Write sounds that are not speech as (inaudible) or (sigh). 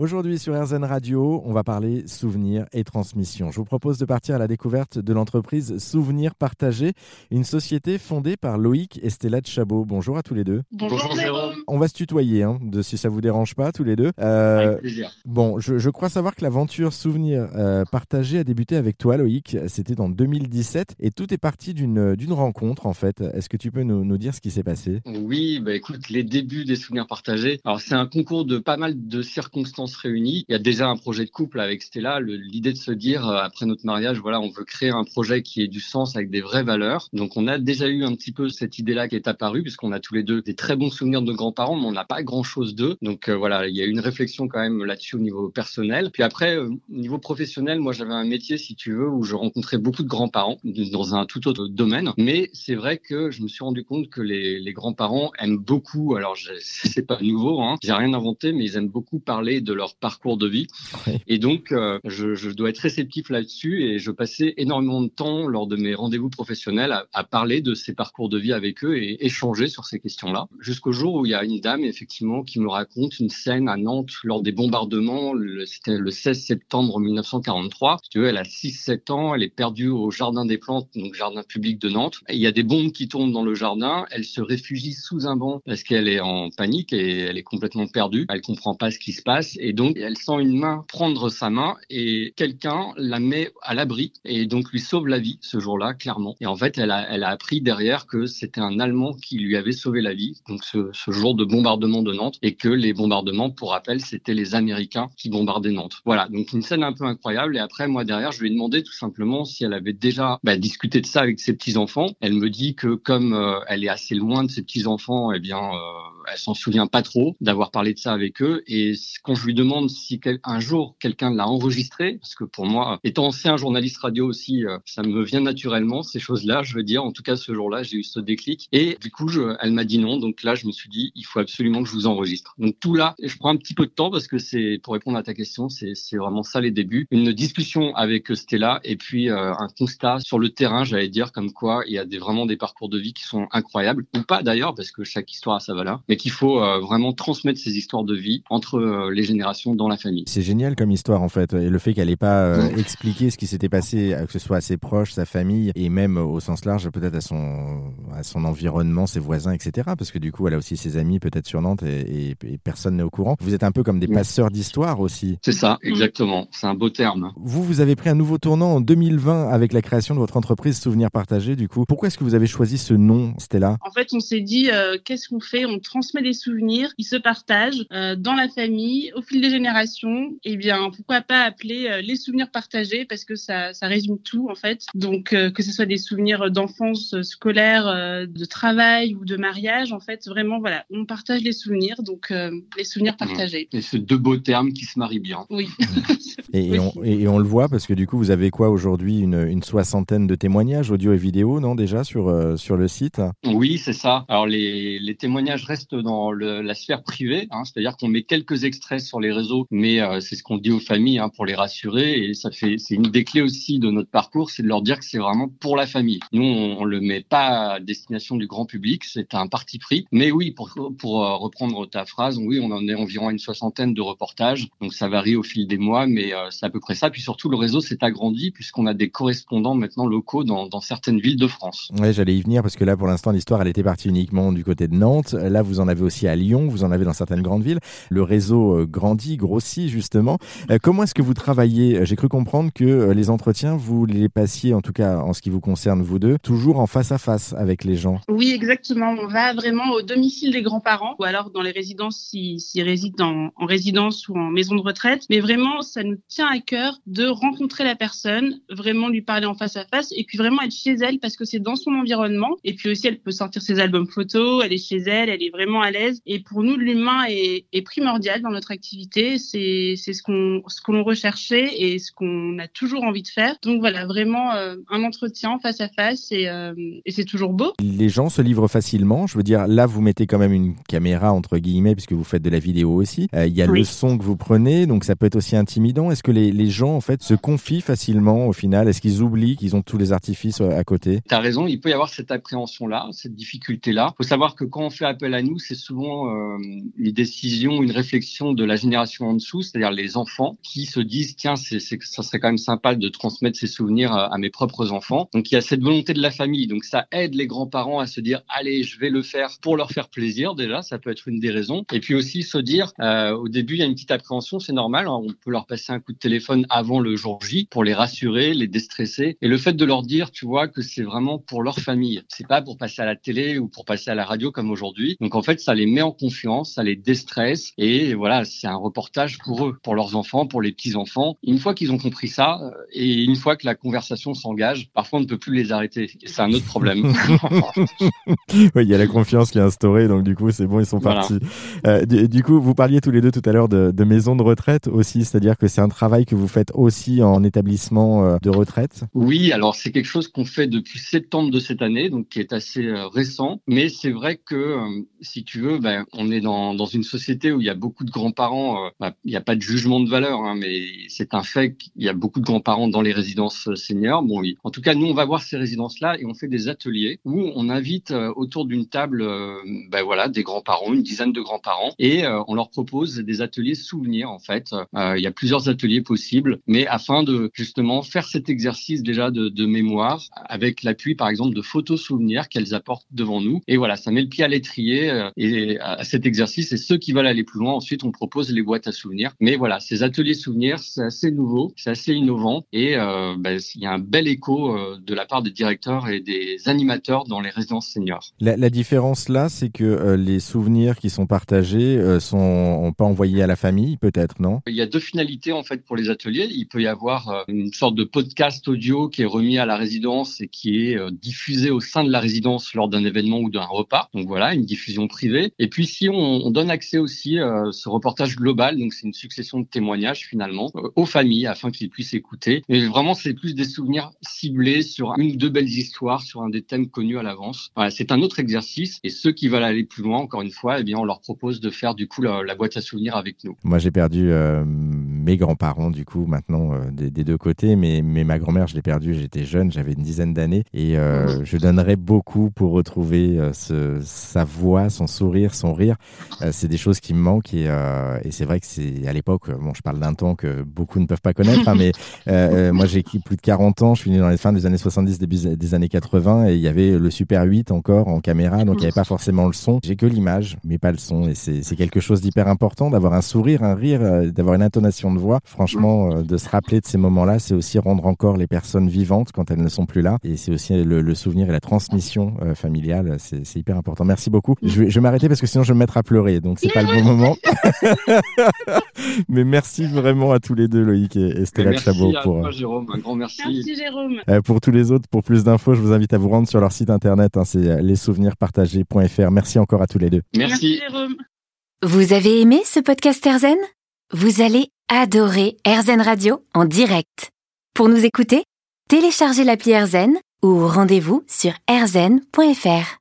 Aujourd'hui sur RZN Radio, on va parler souvenirs et transmission. Je vous propose de partir à la découverte de l'entreprise Souvenirs Partagés, une société fondée par Loïc et Stella de Chabot. Bonjour à tous les deux. Bonjour, Jérôme. On va se tutoyer, hein, de, si ça vous dérange pas, tous les deux. Euh, avec plaisir. Bon, je, crois savoir que l'aventure Souvenirs euh, Partagés a débuté avec toi, Loïc. C'était en 2017 et tout est parti d'une rencontre, en fait. Est-ce que tu peux nous, nous, dire ce qui s'est passé? Oui, bah écoute, les débuts des Souvenirs Partagés. Alors, c'est un concours de pas mal de circonstances réunis. Il y a déjà un projet de couple avec Stella, l'idée de se dire euh, après notre mariage, voilà, on veut créer un projet qui ait du sens avec des vraies valeurs. Donc on a déjà eu un petit peu cette idée-là qui est apparue puisqu'on a tous les deux des très bons souvenirs de grands-parents, mais on n'a pas grand-chose d'eux. Donc euh, voilà, il y a une réflexion quand même là-dessus au niveau personnel. Puis après, euh, au niveau professionnel, moi j'avais un métier, si tu veux, où je rencontrais beaucoup de grands-parents dans un tout autre domaine. Mais c'est vrai que je me suis rendu compte que les, les grands-parents aiment beaucoup, alors (laughs) c'est pas nouveau, hein, j'ai rien inventé, mais ils aiment beaucoup parler de leur parcours de vie. Et donc, euh, je, je, dois être réceptif là-dessus et je passais énormément de temps lors de mes rendez-vous professionnels à, à, parler de ces parcours de vie avec eux et échanger sur ces questions-là. Jusqu'au jour où il y a une dame, effectivement, qui me raconte une scène à Nantes lors des bombardements. C'était le 16 septembre 1943. tu veux, elle a 6-7 ans, elle est perdue au Jardin des Plantes, donc jardin public de Nantes. il y a des bombes qui tombent dans le jardin. Elle se réfugie sous un banc parce qu'elle est en panique et elle est complètement perdue. Elle comprend pas ce qui se passe et donc elle sent une main prendre sa main et quelqu'un la met à l'abri et donc lui sauve la vie ce jour-là, clairement. Et en fait, elle a, elle a appris derrière que c'était un Allemand qui lui avait sauvé la vie, donc ce, ce, jour de bombardement de Nantes, et que les bombardements, pour rappel, c'était les Américains qui bombardaient Nantes. Voilà, donc une scène un peu incroyable. Et après, moi, derrière, je lui ai demandé tout simplement si elle avait déjà bah, discuté de ça avec ses petits-enfants. Elle me dit que comme euh, elle est assez loin de ses petits-enfants, eh bien... Euh, elle s'en souvient pas trop d'avoir parlé de ça avec eux. Et quand je lui demande si un jour quelqu'un l'a enregistré, parce que pour moi, étant ancien journaliste radio aussi, euh, ça me vient naturellement ces choses-là. Je veux dire, en tout cas ce jour-là, j'ai eu ce déclic. Et du coup, elle m'a dit non. Donc là, je me suis dit, il faut absolument que je vous enregistre. Donc tout là, je prends un petit peu de temps parce que c'est pour répondre à ta question, c'est vraiment ça les débuts. Une discussion avec Stella et puis euh, un constat sur le terrain, j'allais dire comme quoi il y a des, vraiment des parcours de vie qui sont incroyables ou pas d'ailleurs parce que chaque histoire a sa valeur, mais qu'il faut euh, vraiment transmettre ces histoires de vie entre euh, les générations dans la famille. C'est génial comme histoire en fait, et le fait qu'elle n'ait pas euh, expliqué ce qui s'était passé, que ce soit à ses proches, sa famille, et même au sens large peut-être à son, à son environnement, ses voisins, etc. Parce que du coup, elle a aussi ses amis peut-être sur Nantes et, personne n'est au courant. Vous êtes un peu comme des passeurs d'histoire aussi. C'est ça, exactement. C'est un beau terme. Vous, vous avez pris un nouveau tournant en 2020 avec la création de votre entreprise Souvenirs Partagés. Du coup, pourquoi est-ce que vous avez choisi ce nom, Stella? En fait, on s'est dit, qu'est-ce qu'on fait? On transmet des souvenirs, ils se partagent euh, dans la famille au fil des générations. Et eh bien, pourquoi pas appeler euh, les souvenirs partagés parce que ça, ça résume tout en fait. Donc euh, que ce soit des souvenirs d'enfance scolaire, de travail ou de mariage, en fait, vraiment voilà, on partage les souvenirs, donc les souvenirs partagés. Et c'est deux beaux termes qui se marient bien. Oui. (laughs) et, on, et, on, le voit parce que du coup, vous avez quoi aujourd'hui? Une, une, soixantaine de témoignages audio et vidéo, non déjà sur sur le site? Oui, c'est ça. Alors les, les témoignages restent dans la sphère privée, hein, c'est-à-dire qu'on met quelques extraits sur les réseaux, mais euh, c'est ce qu'on dit aux familles hein, pour les rassurer. Et ça fait, c'est une des clés aussi de notre parcours, c'est de leur dire que c'est vraiment pour la famille. Nous, on, on, le met pas à destination du grand public, c'est un parti pris. Mais oui, pour, euh, reprendre ta phrase, oui, on en est environ une soixantaine de reportages, donc ça varie au fil des mois, mais euh, c'est à peu près ça. Puis surtout, le réseau s'est agrandi puisqu'on a des correspondants maintenant locaux dans, dans certaines villes de France. Ouais, j'allais y venir parce que là, pour l'instant, l'histoire, elle était partie uniquement du côté de Nantes. Là, vous en avez aussi à Lyon, vous en avez dans certaines grandes villes. Le réseau euh, grandit, grossit justement. Euh, comment est-ce que vous travaillez? J'ai cru comprendre que euh, les entretiens, vous les passiez, en tout cas en ce qui vous concerne, vous deux, toujours en face à face avec les gens. Oui, exactement. On va vraiment au domicile des grands-parents ou alors dans les résidences s'ils résident en, résidence ou en maison de retraite. Mais vraiment, ça nous tient à cœur de rencontrer la personne, vraiment lui parler en face à face et puis vraiment être chez elle parce que c'est dans son environnement. Et puis aussi, elle peut sortir ses albums photos, elle est chez elle, elle est vraiment à l'aise. Et pour nous, l'humain est, est, primordial dans notre activité. C'est ce qu'on ce que l'on recherchait et ce qu'on a toujours envie de faire. Donc voilà, vraiment euh, un entretien face à face et, euh, et c'est toujours beau. Les gens se livrent facilement. Je veux dire, là, vous mettez quand même une caméra entre guillemets puisque vous faites de la vidéo aussi. Euh, il y a le son que vous prenez, donc ça peut être aussi intimidant. Est-ce que les, les, gens en fait se confient facilement au final? Est-ce qu'ils oublient qu'ils ont tous les artifices à côté? Tu as raison, il peut y avoir cette appréhension là, cette difficulté là. Il faut savoir que quand on fait appel à nous, c'est souvent euh, une décision, une réflexion de la génération en dessous, c'est-à-dire les enfants qui se disent tiens, c'est, ça serait quand même sympa de transmettre ces souvenirs à, mes propres enfants. Donc il y a cette volonté de la famille. Donc ça aide les grands-parents à se dire allez, je vais le faire pour leur faire plaisir déjà, ça peut être une des raisons. Et puis aussi se dire euh, au début il y a une petite appréhension, c'est normal, hein. on peut leur passer un coup de téléphone avant le jour J pour les rassurer, les déstresser. Et le fait de leur dire, tu vois, que c'est vraiment pour leur famille, c'est pas pour passer à la télé ou pour passer à la radio comme aujourd'hui. Donc en fait, ça les met en confiance, ça les déstresse et voilà, c'est un reportage pour eux, pour leurs enfants, pour les petits enfants. Une fois qu'ils ont compris ça euh, et une fois que la conversation s'engage, parfois on ne peut plus les arrêter. C'est un autre problème. (laughs) oui, il y a la confiance qui est instaurée, donc du coup c'est bon, ils sont partis. Euh, du, coup, vous parliez tous les deux tout à l'heure de, de maison de retraite aussi, c'est-à-dire que c'est un travail que vous faites aussi en établissement euh, de retraite. Oui, alors c'est quelque chose qu'on fait depuis septembre de cette année, donc qui est assez récent. Mais c'est vrai que, euh, si tu veux, ben, on est dans, dans une société où il y a beaucoup de grands-parents. Euh, ben, il n'y a pas de jugement de valeur, hein, mais c'est un fait qu'il y a beaucoup de grands-parents dans les résidences seniors. Bon, oui. En tout cas, nous, on va voir ces résidences-là et on fait des ateliers où on invite autour d'une table, ben, voilà, des grands-parents, une dizaine de grands-parents, et on leur propose des ateliers souvenirs. En fait, il y a plusieurs ateliers possibles, mais afin de justement faire cet exercice déjà de, mémoire avec l'appui, par exemple, de photos souvenirs qu'elles apportent devant nous. Et voilà, ça met le pied à l'étrier euh, et à cet exercice. Et ceux qui veulent aller plus loin, ensuite, on propose les boîtes à souvenirs. Mais voilà, ces ateliers souvenirs, c'est assez nouveau, c'est assez innovant et euh, ben, il y a un bel écho euh, de la part des directeurs et des animateurs dans les résidences seniors. La, la différence là, c'est que euh, les souvenirs qui sont partagés sont pas envoyés à la famille, peut-être, non? Il y a deux finalités en fait pour les ateliers. Il peut y avoir une sorte de podcast audio qui est remis à la résidence et qui est diffusé au sein de la résidence lors d'un événement ou d'un repas. Donc voilà, une diffusion privée. Et puis si on, on donne accès aussi euh, ce reportage global, donc c'est une succession de témoignages finalement euh, aux familles afin qu'ils puissent écouter. Mais vraiment, c'est plus des souvenirs ciblés sur une ou deux belles histoires, sur un des thèmes connus à l'avance. Voilà, c'est un autre exercice. Et ceux qui veulent aller plus loin, encore une fois, eh bien, on leur propose de faire du coup la, la boîte à souvenirs avec nous. Moi, j'ai perdu euh, mes grands-parents du coup maintenant euh, des, des, deux côtés, mais, mais ma grand-mère, je l'ai perdue. J'étais jeune, j'avais une dizaine d'années, et je donnerais beaucoup pour retrouver ce, sa voix, son sourire, son rire. Euh, c'est des choses qui me manquent et, euh, et c'est vrai que c'est à l'époque, bon, je parle d'un temps que beaucoup ne peuvent pas connaître, hein, mais (laughs) moi j'ai plus de 40 ans, je suis né dans les fins des années 70, début des années 80 et il y avait le Super 8 encore en caméra, donc il n'y avait pas forcément le son. J'ai que l'image, mais pas le son et c'est quelque chose d'hyper important d'avoir un sourire, un rire, d'avoir une intonation de voix. Franchement, de se rappeler de ces moments-là, c'est aussi rendre encore les personnes vivantes quand elles ne sont plus là et c'est aussi le, le, souvenir et la transmission familiale, c'est hyper important. Merci beaucoup. Je vais, je vais m'arrêter parce que sinon je vais me mettre à pleurer, donc c'est pas le bon moment. (laughs) Mais merci vraiment à tous les deux, Loïc et, Stella merci Chabot. À pour, toi, Jérôme, un grand merci. Merci Jérôme. Euh, pour tous les autres, pour plus d'infos, je vous invite à vous rendre sur leur site internet, hein, c'est lessouvenirspartagés.fr. Merci encore à tous les deux. Merci. merci Jérôme. Vous avez aimé ce podcast Erzen? Vous allez adorer Erzen Radio en direct. Pour nous écouter, téléchargez l'appli Erzen ou rendez-vous sur erzen.fr.